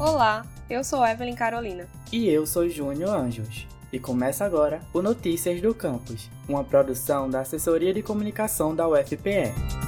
Olá, eu sou Evelyn Carolina. E eu sou Júnior Anjos. E começa agora o Notícias do Campus, uma produção da Assessoria de Comunicação da UFPE.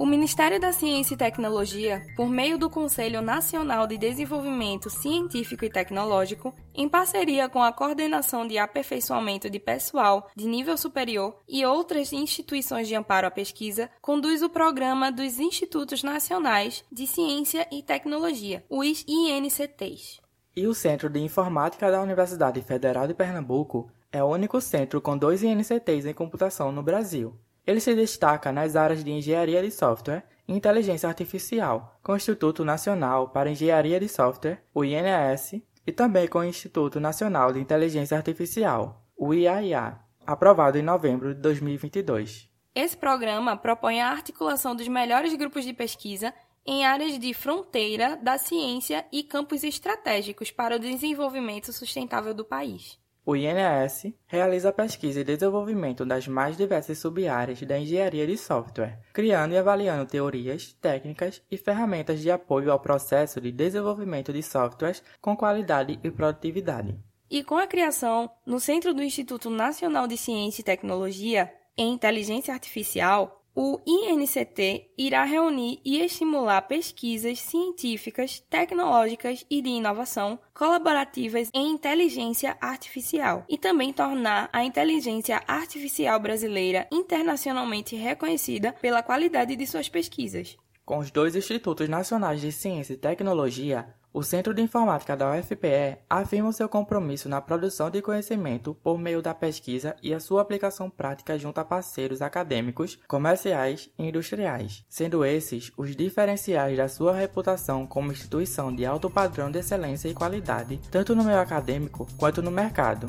O Ministério da Ciência e Tecnologia, por meio do Conselho Nacional de Desenvolvimento Científico e Tecnológico, em parceria com a Coordenação de Aperfeiçoamento de Pessoal de Nível Superior e outras instituições de amparo à pesquisa, conduz o programa dos Institutos Nacionais de Ciência e Tecnologia, os INCTs. E o Centro de Informática da Universidade Federal de Pernambuco é o único centro com dois INCTs em computação no Brasil. Ele se destaca nas áreas de engenharia de software e inteligência artificial, com o Instituto Nacional para Engenharia de Software, o INS, e também com o Instituto Nacional de Inteligência Artificial, o IAIA, aprovado em novembro de 2022. Esse programa propõe a articulação dos melhores grupos de pesquisa em áreas de fronteira da ciência e campos estratégicos para o desenvolvimento sustentável do país. O INS realiza pesquisa e desenvolvimento das mais diversas sub-áreas da engenharia de software, criando e avaliando teorias, técnicas e ferramentas de apoio ao processo de desenvolvimento de softwares com qualidade e produtividade. E com a criação, no centro do Instituto Nacional de Ciência e Tecnologia, em Inteligência Artificial, o INCT irá reunir e estimular pesquisas científicas, tecnológicas e de inovação colaborativas em inteligência artificial e também tornar a inteligência artificial brasileira internacionalmente reconhecida pela qualidade de suas pesquisas. Com os dois Institutos Nacionais de Ciência e Tecnologia, o Centro de Informática da UFPE afirma seu compromisso na produção de conhecimento por meio da pesquisa e a sua aplicação prática junto a parceiros acadêmicos, comerciais e industriais, sendo esses os diferenciais da sua reputação como instituição de alto padrão de excelência e qualidade, tanto no meio acadêmico quanto no mercado.